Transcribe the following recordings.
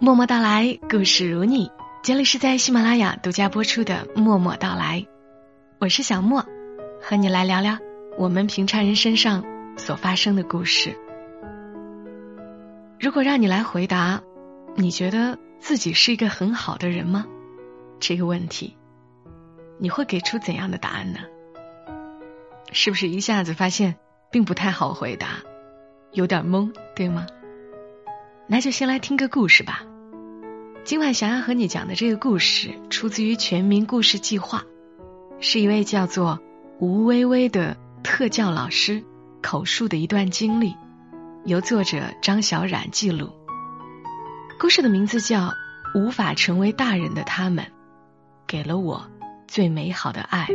默默到来，故事如你。这里是在喜马拉雅独家播出的《默默到来》，我是小莫，和你来聊聊我们平常人身上所发生的故事。如果让你来回答，你觉得自己是一个很好的人吗？这个问题，你会给出怎样的答案呢？是不是一下子发现并不太好回答，有点懵，对吗？那就先来听个故事吧。今晚想要和你讲的这个故事，出自于全民故事计划，是一位叫做吴微微的特教老师口述的一段经历，由作者张小冉记录。故事的名字叫《无法成为大人的他们》，给了我最美好的爱。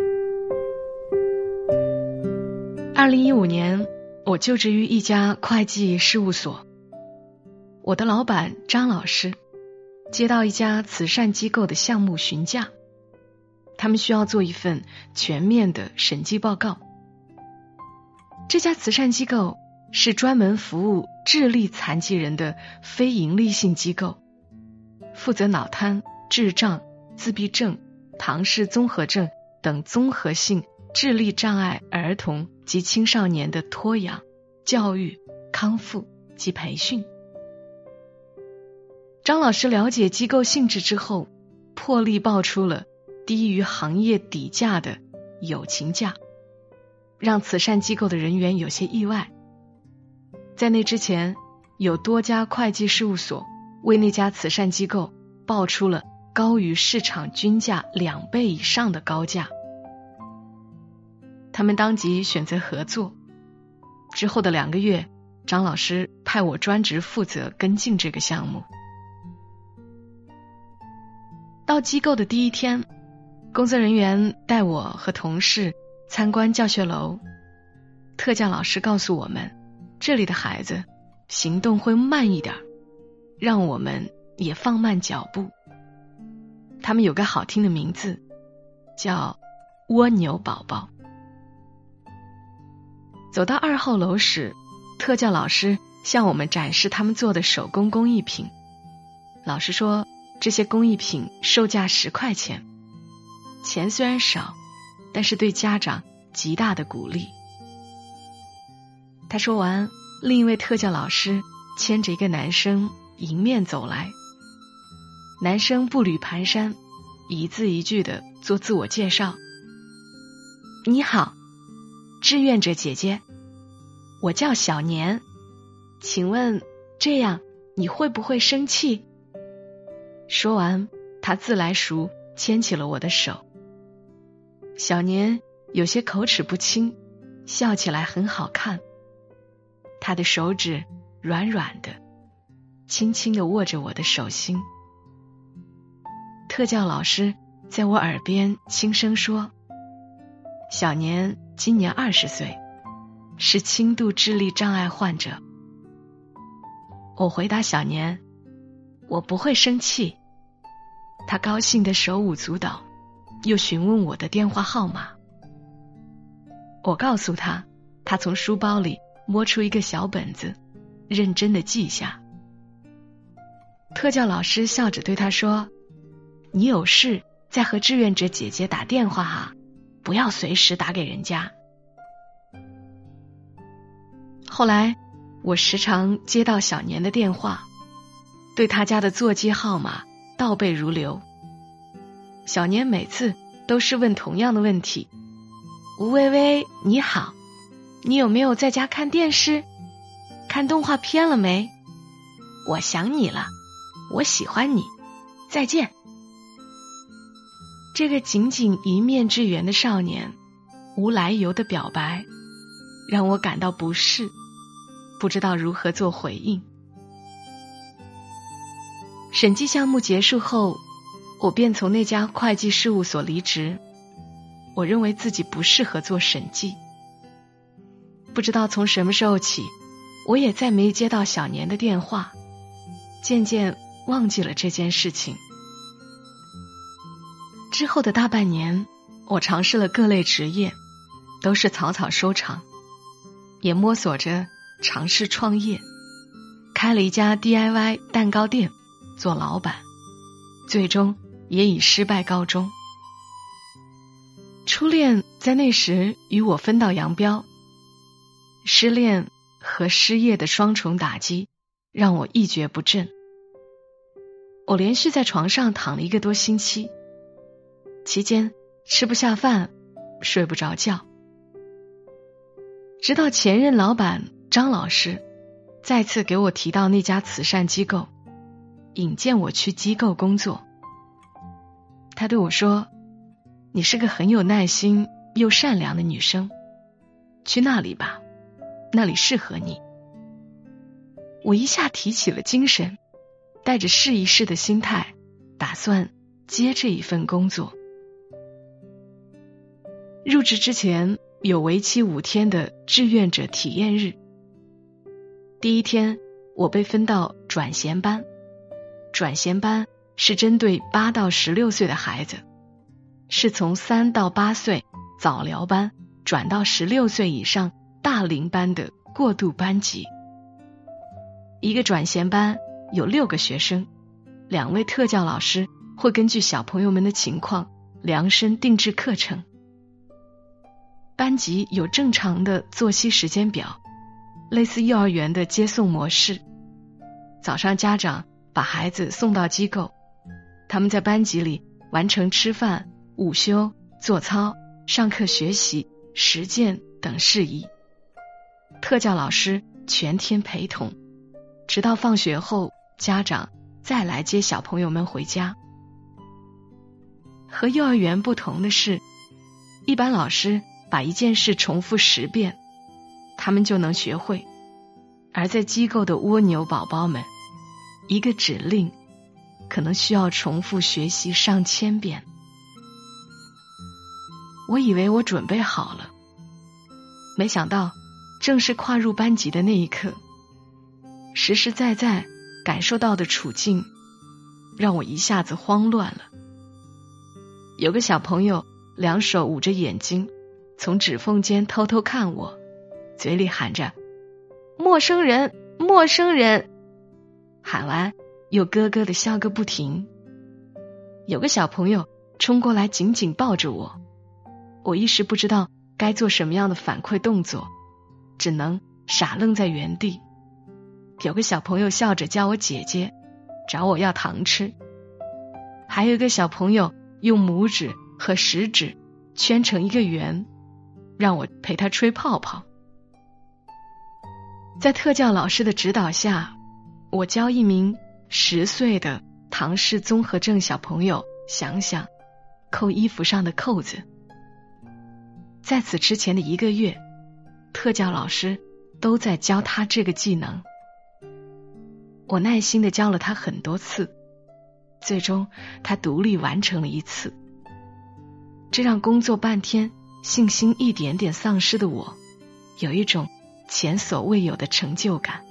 二零一五年，我就职于一家会计事务所，我的老板张老师。接到一家慈善机构的项目询价，他们需要做一份全面的审计报告。这家慈善机构是专门服务智力残疾人的非营利性机构，负责脑瘫、智障、自闭症、唐氏综合症等综合性智力障碍儿童及青少年的托养、教育、康复及培训。张老师了解机构性质之后，破例报出了低于行业底价的友情价，让慈善机构的人员有些意外。在那之前，有多家会计事务所为那家慈善机构报出了高于市场均价两倍以上的高价，他们当即选择合作。之后的两个月，张老师派我专职负责跟进这个项目。到机构的第一天，工作人员带我和同事参观教学楼。特教老师告诉我们，这里的孩子行动会慢一点，让我们也放慢脚步。他们有个好听的名字，叫“蜗牛宝宝”。走到二号楼时，特教老师向我们展示他们做的手工工艺品。老师说。这些工艺品售价十块钱，钱虽然少，但是对家长极大的鼓励。他说完，另一位特教老师牵着一个男生迎面走来。男生步履蹒跚，一字一句的做自我介绍：“你好，志愿者姐姐，我叫小年，请问这样你会不会生气？”说完，他自来熟牵起了我的手。小年有些口齿不清，笑起来很好看。他的手指软软的，轻轻的握着我的手心。特教老师在我耳边轻声说：“小年今年二十岁，是轻度智力障碍患者。”我回答小年。我不会生气。他高兴的手舞足蹈，又询问我的电话号码。我告诉他，他从书包里摸出一个小本子，认真的记下。特教老师笑着对他说：“你有事再和志愿者姐姐打电话哈，不要随时打给人家。”后来，我时常接到小年的电话。对他家的座机号码倒背如流。小年每次都是问同样的问题：“吴微微，你好，你有没有在家看电视？看动画片了没？我想你了，我喜欢你，再见。”这个仅仅一面之缘的少年，无来由的表白，让我感到不适，不知道如何做回应。审计项目结束后，我便从那家会计事务所离职。我认为自己不适合做审计。不知道从什么时候起，我也再没接到小年的电话，渐渐忘记了这件事情。之后的大半年，我尝试了各类职业，都是草草收场，也摸索着尝试创业，开了一家 DIY 蛋糕店。做老板，最终也以失败告终。初恋在那时与我分道扬镳，失恋和失业的双重打击让我一蹶不振。我连续在床上躺了一个多星期，期间吃不下饭，睡不着觉。直到前任老板张老师再次给我提到那家慈善机构，引荐我去机构工作。他对我说：“你是个很有耐心又善良的女生，去那里吧，那里适合你。”我一下提起了精神。带着试一试的心态，打算接这一份工作。入职之前有为期五天的志愿者体验日。第一天，我被分到转衔班。转衔班是针对八到十六岁的孩子，是从三到八岁早疗班转到十六岁以上大龄班的过渡班级。一个转衔班。有六个学生，两位特教老师会根据小朋友们的情况量身定制课程。班级有正常的作息时间表，类似幼儿园的接送模式。早上家长把孩子送到机构，他们在班级里完成吃饭、午休、做操、上课学习、实践等事宜。特教老师全天陪同，直到放学后。家长再来接小朋友们回家。和幼儿园不同的是，一般老师把一件事重复十遍，他们就能学会；而在机构的蜗牛宝宝们，一个指令可能需要重复学习上千遍。我以为我准备好了，没想到正式跨入班级的那一刻，实实在在。感受到的处境让我一下子慌乱了。有个小朋友两手捂着眼睛，从指缝间偷偷看我，嘴里喊着“陌生人，陌生人”，喊完又咯咯的笑个不停。有个小朋友冲过来紧紧抱着我，我一时不知道该做什么样的反馈动作，只能傻愣在原地。有个小朋友笑着叫我姐姐，找我要糖吃。还有个小朋友用拇指和食指圈成一个圆，让我陪他吹泡泡。在特教老师的指导下，我教一名十岁的唐氏综合症小朋友想想扣衣服上的扣子。在此之前的一个月，特教老师都在教他这个技能。我耐心的教了他很多次，最终他独立完成了一次，这让工作半天信心一点点丧失的我，有一种前所未有的成就感。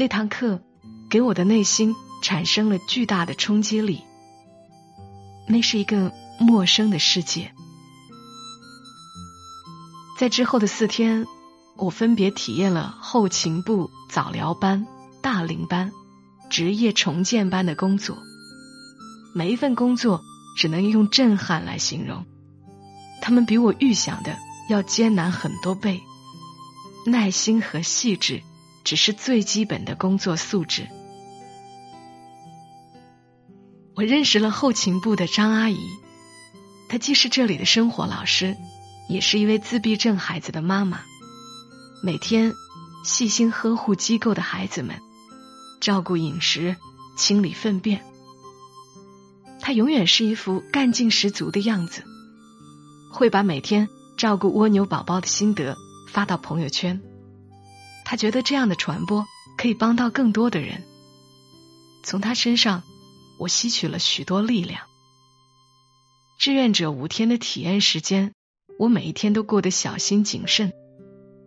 那堂课给我的内心产生了巨大的冲击力，那是一个陌生的世界。在之后的四天。我分别体验了后勤部、早疗班、大龄班、职业重建班的工作，每一份工作只能用震撼来形容。他们比我预想的要艰难很多倍，耐心和细致只是最基本的工作素质。我认识了后勤部的张阿姨，她既是这里的生活老师，也是一位自闭症孩子的妈妈。每天细心呵护机构的孩子们，照顾饮食，清理粪便。他永远是一副干劲十足的样子，会把每天照顾蜗牛宝宝的心得发到朋友圈。他觉得这样的传播可以帮到更多的人。从他身上，我吸取了许多力量。志愿者五天的体验时间，我每一天都过得小心谨慎。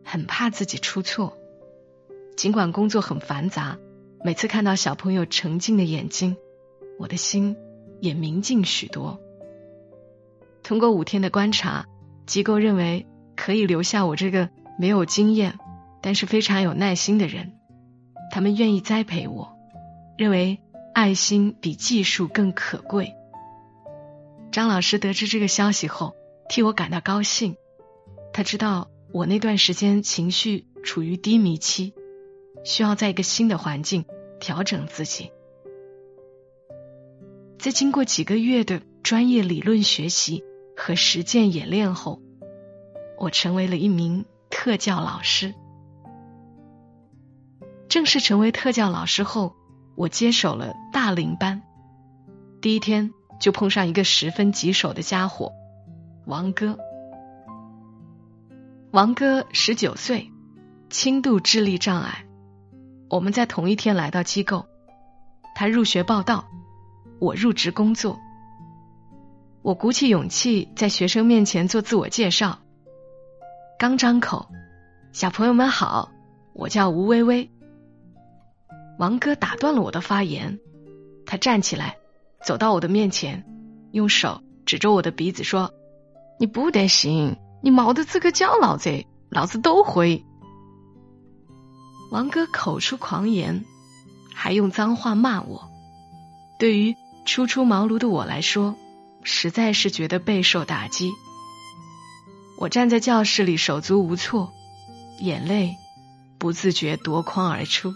很怕自己出错，尽管工作很繁杂，每次看到小朋友澄净的眼睛，我的心也明净许多。通过五天的观察，机构认为可以留下我这个没有经验，但是非常有耐心的人，他们愿意栽培我，认为爱心比技术更可贵。张老师得知这个消息后，替我感到高兴。他知道我那段时间情绪处于低迷期，需要在一个新的环境调整自己。在经过几个月的专业理论学习和实践演练后，我成为了一名特教老师。正式成为特教老师后，我接手了大龄班。第一天。就碰上一个十分棘手的家伙，王哥。王哥十九岁，轻度智力障碍。我们在同一天来到机构，他入学报道，我入职工作。我鼓起勇气在学生面前做自我介绍，刚张口，小朋友们好，我叫吴微微。王哥打断了我的发言，他站起来。走到我的面前，用手指着我的鼻子说：“你不得行，你毛的资格教老子，老子都会。”王哥口出狂言，还用脏话骂我。对于初出茅庐的我来说，实在是觉得备受打击。我站在教室里手足无措，眼泪不自觉夺眶而出。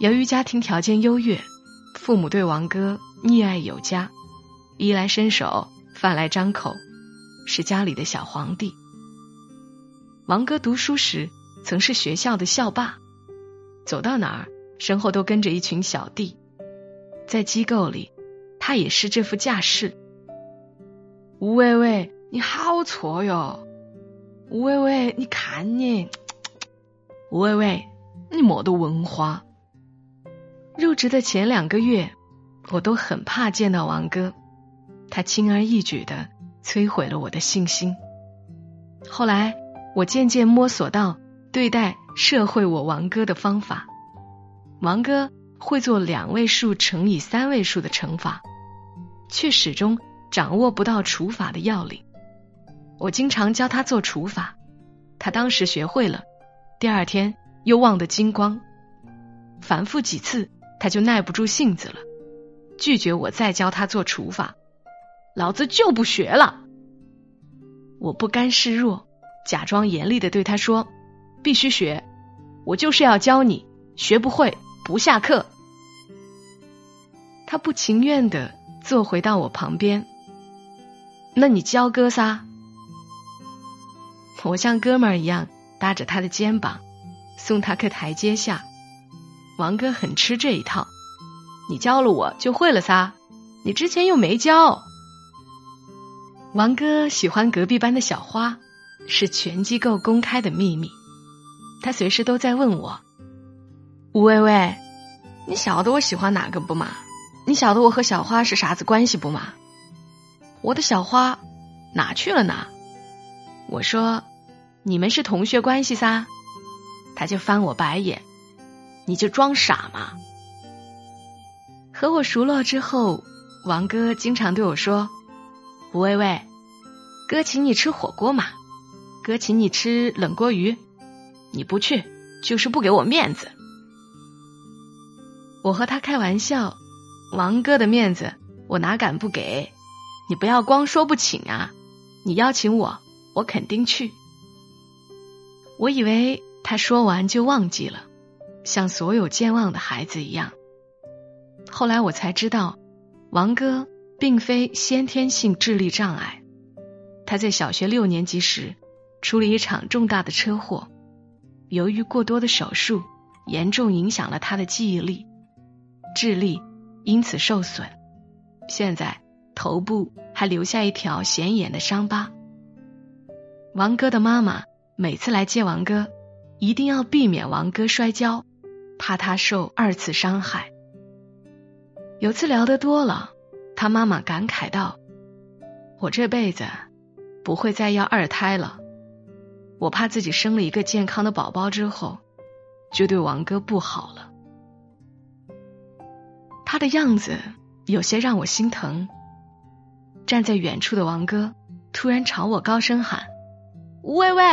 由于家庭条件优越。父母对王哥溺爱有加，衣来伸手，饭来张口，是家里的小皇帝。王哥读书时曾是学校的校霸，走到哪儿身后都跟着一群小弟。在机构里，他也是这副架势。吴伟伟，你好挫哟！吴伟伟，你看你，吴伟伟，你没得文化。入职的前两个月，我都很怕见到王哥，他轻而易举的摧毁了我的信心。后来，我渐渐摸索到对待社会我王哥的方法。王哥会做两位数乘以三位数的乘法，却始终掌握不到除法的要领。我经常教他做除法，他当时学会了，第二天又忘得精光，反复几次。他就耐不住性子了，拒绝我再教他做除法，老子就不学了。我不甘示弱，假装严厉的对他说：“必须学，我就是要教你，学不会不下课。”他不情愿的坐回到我旁边。那你教哥仨？我像哥们儿一样搭着他的肩膀，送他个台阶下。王哥很吃这一套，你教了我就会了撒，你之前又没教。王哥喜欢隔壁班的小花，是全机构公开的秘密。他随时都在问我：“吴薇薇，你晓得我喜欢哪个不嘛？你晓得我和小花是啥子关系不嘛？我的小花哪去了呢？”我说：“你们是同学关系噻。”他就翻我白眼。你就装傻嘛！和我熟络之后，王哥经常对我说：“吴薇薇，哥请你吃火锅嘛，哥请你吃冷锅鱼，你不去就是不给我面子。”我和他开玩笑：“王哥的面子我哪敢不给？你不要光说不请啊！你邀请我，我肯定去。”我以为他说完就忘记了。像所有健忘的孩子一样，后来我才知道，王哥并非先天性智力障碍。他在小学六年级时出了一场重大的车祸，由于过多的手术，严重影响了他的记忆力，智力因此受损。现在头部还留下一条显眼的伤疤。王哥的妈妈每次来接王哥，一定要避免王哥摔跤。怕他受二次伤害。有次聊得多了，他妈妈感慨道：“我这辈子不会再要二胎了。我怕自己生了一个健康的宝宝之后，就对王哥不好了。”他的样子有些让我心疼。站在远处的王哥突然朝我高声喊：“吴薇薇，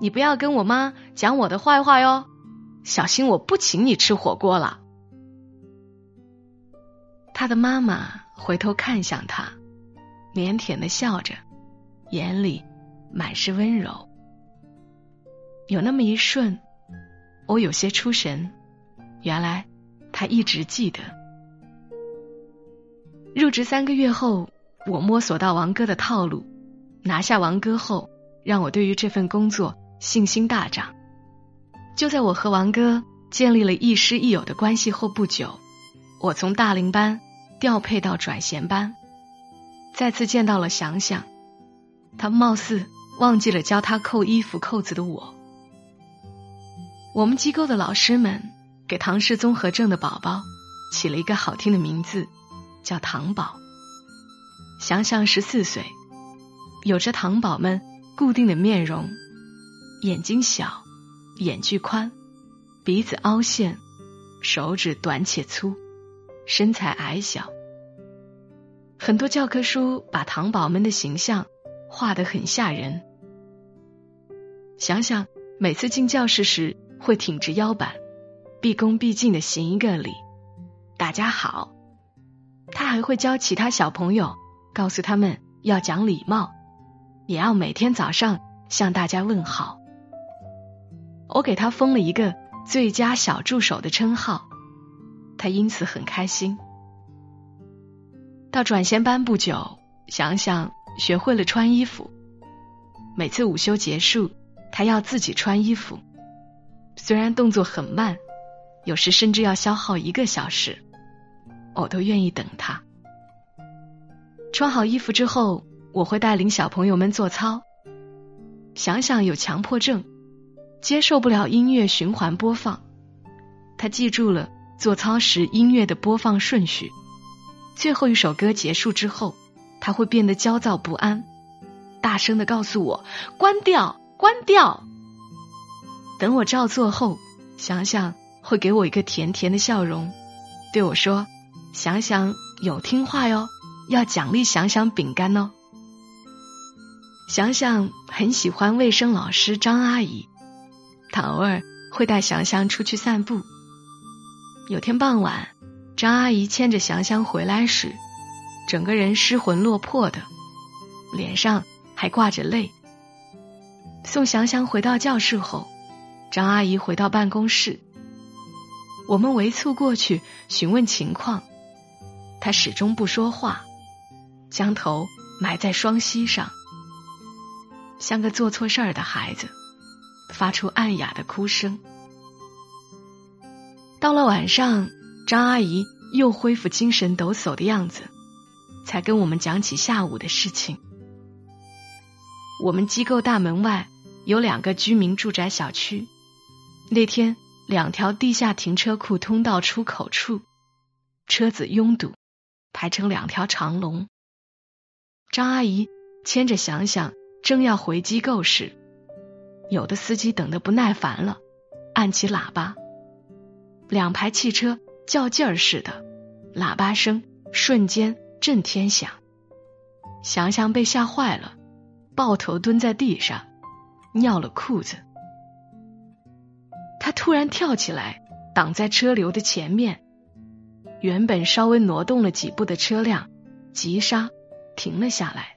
你不要跟我妈讲我的坏话哟！”小心我不请你吃火锅了。”他的妈妈回头看向他，腼腆的笑着，眼里满是温柔。有那么一瞬，我有些出神，原来他一直记得。入职三个月后，我摸索到王哥的套路，拿下王哥后，让我对于这份工作信心大涨。就在我和王哥建立了亦师亦友的关系后不久，我从大龄班调配到转衔班，再次见到了想想，他貌似忘记了教他扣衣服扣子的我。我们机构的老师们给唐氏综合症的宝宝起了一个好听的名字。叫糖宝，想想十四岁，有着糖宝们固定的面容，眼睛小，眼距宽，鼻子凹陷，手指短且粗，身材矮小。很多教科书把糖宝们的形象画得很吓人。想想每次进教室时会挺直腰板，毕恭毕敬的行一个礼，大家好。他还会教其他小朋友，告诉他们要讲礼貌，也要每天早上向大家问好。我给他封了一个最佳小助手的称号，他因此很开心。到转衔班不久，想想学会了穿衣服，每次午休结束，他要自己穿衣服，虽然动作很慢，有时甚至要消耗一个小时。我都愿意等他。穿好衣服之后，我会带领小朋友们做操。想想有强迫症，接受不了音乐循环播放。他记住了做操时音乐的播放顺序。最后一首歌结束之后，他会变得焦躁不安，大声的告诉我：“关掉，关掉。”等我照做后，想想会给我一个甜甜的笑容，对我说。想想有听话哟，要奖励想想饼干哦。想想很喜欢卫生老师张阿姨，他偶尔会带想想出去散步。有天傍晚，张阿姨牵着想想回来时，整个人失魂落魄的，脸上还挂着泪。送想想回到教室后，张阿姨回到办公室，我们围簇过去询问情况。他始终不说话，将头埋在双膝上，像个做错事儿的孩子，发出暗哑的哭声。到了晚上，张阿姨又恢复精神抖擞的样子，才跟我们讲起下午的事情。我们机构大门外有两个居民住宅小区，那天两条地下停车库通道出口处，车子拥堵。排成两条长龙。张阿姨牵着想想，正要回机构时，有的司机等得不耐烦了，按起喇叭。两排汽车较劲儿似的，喇叭声瞬间震天响。想想被吓坏了，抱头蹲在地上，尿了裤子。他突然跳起来，挡在车流的前面。原本稍微挪动了几步的车辆，急刹停了下来。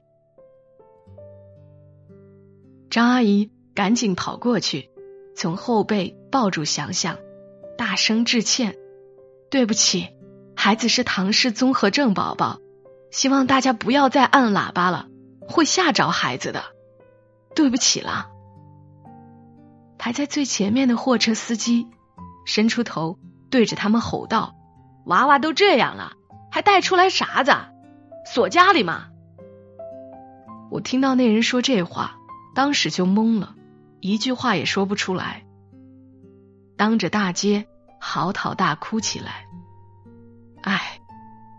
张阿姨赶紧跑过去，从后背抱住想想，大声致歉：“对不起，孩子是唐氏综合症宝宝，希望大家不要再按喇叭了，会吓着孩子的。对不起啦。”排在最前面的货车司机伸出头，对着他们吼道。娃娃都这样了，还带出来啥子？锁家里吗？我听到那人说这话，当时就懵了，一句话也说不出来，当着大街嚎啕大哭起来。唉，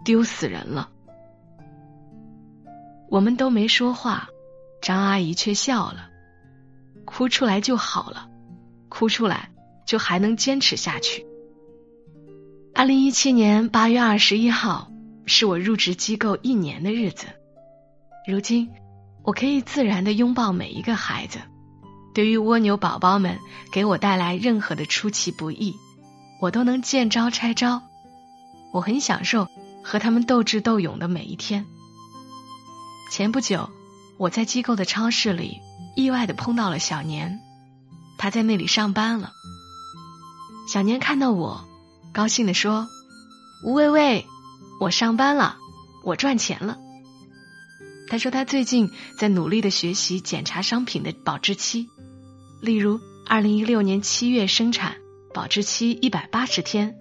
丢死人了！我们都没说话，张阿姨却笑了。哭出来就好了，哭出来就还能坚持下去。二零一七年八月二十一号是我入职机构一年的日子。如今，我可以自然的拥抱每一个孩子，对于蜗牛宝宝们给我带来任何的出其不意，我都能见招拆招。我很享受和他们斗智斗勇的每一天。前不久，我在机构的超市里意外的碰到了小年，他在那里上班了。小年看到我，高兴的说：“吴薇薇，我上班了，我赚钱了。”他说他最近在努力的学习检查商品的保质期，例如二零一六年七月生产，保质期一百八十天。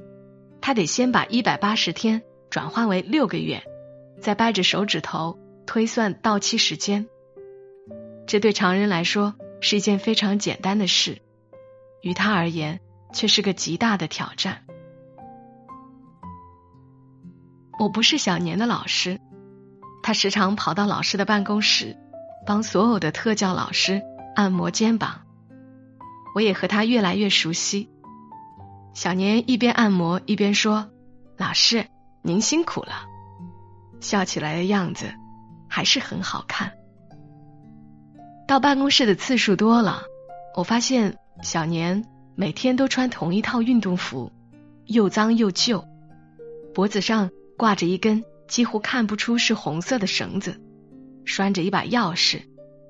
他得先把一百八十天转换为六个月，再掰着手指头推算到期时间。这对常人来说是一件非常简单的事，于他而言却是个极大的挑战。我不是小年的老师，他时常跑到老师的办公室，帮所有的特教老师按摩肩膀。我也和他越来越熟悉。小年一边按摩一边说：“老师，您辛苦了。”笑起来的样子还是很好看。到办公室的次数多了，我发现小年每天都穿同一套运动服，又脏又旧，脖子上挂着一根几乎看不出是红色的绳子，拴着一把钥匙，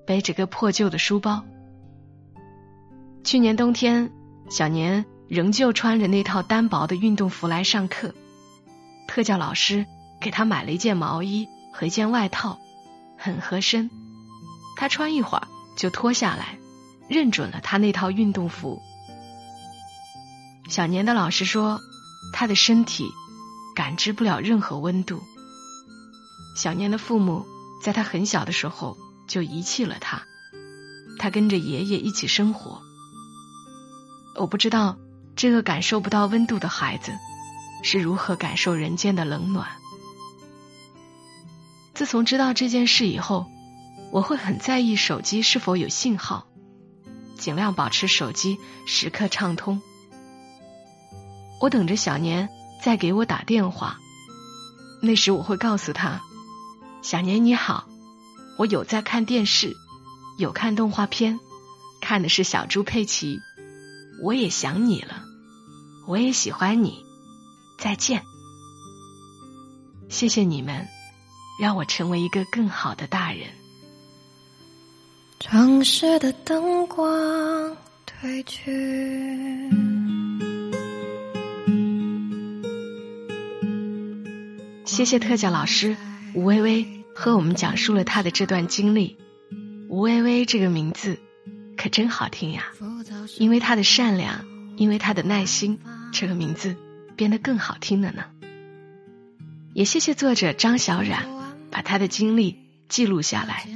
背着个破旧的书包。去年冬天，小年。仍旧穿着那套单薄的运动服来上课，特教老师给他买了一件毛衣和一件外套，很合身。他穿一会儿就脱下来，认准了他那套运动服。小年的老师说，他的身体感知不了任何温度。小年的父母在他很小的时候就遗弃了他，他跟着爷爷一起生活。我不知道。这个感受不到温度的孩子，是如何感受人间的冷暖？自从知道这件事以后，我会很在意手机是否有信号，尽量保持手机时刻畅通。我等着小年再给我打电话，那时我会告诉他：“小年你好，我有在看电视，有看动画片，看的是小猪佩奇。”我也想你了，我也喜欢你，再见。谢谢你们，让我成为一个更好的大人。城市的灯光褪去，谢谢特教老师吴薇薇和我们讲述了她的这段经历。吴薇薇这个名字可真好听呀。因为他的善良，因为他的耐心，这个名字变得更好听了呢。也谢谢作者张小冉把他的经历记录下来，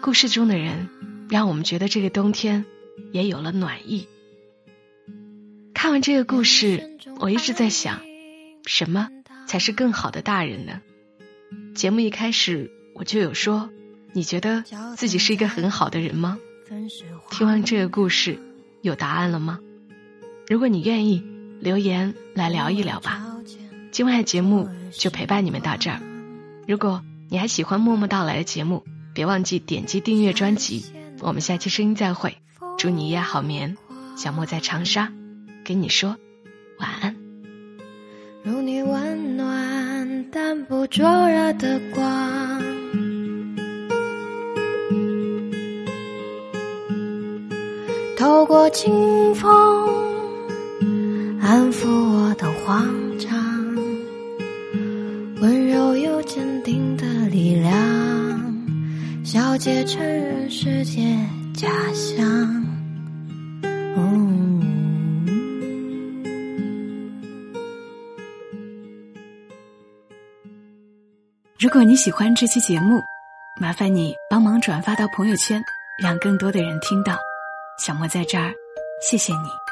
故事中的人让我们觉得这个冬天也有了暖意。看完这个故事，我一直在想，什么才是更好的大人呢？节目一开始我就有说，你觉得自己是一个很好的人吗？听完这个故事。有答案了吗？如果你愿意留言来聊一聊吧。今晚的节目就陪伴你们到这儿。如果你还喜欢默默到来的节目，别忘记点击订阅专辑。我们下期声音再会，祝你一夜好眠。小莫在长沙跟你说晚安。如你温暖但不灼热的光。透过清风，安抚我的慌张，温柔又坚定的力量，小姐承认世界假象。如果你喜欢这期节目，麻烦你帮忙转发到朋友圈，让更多的人听到。小莫在这儿，谢谢你。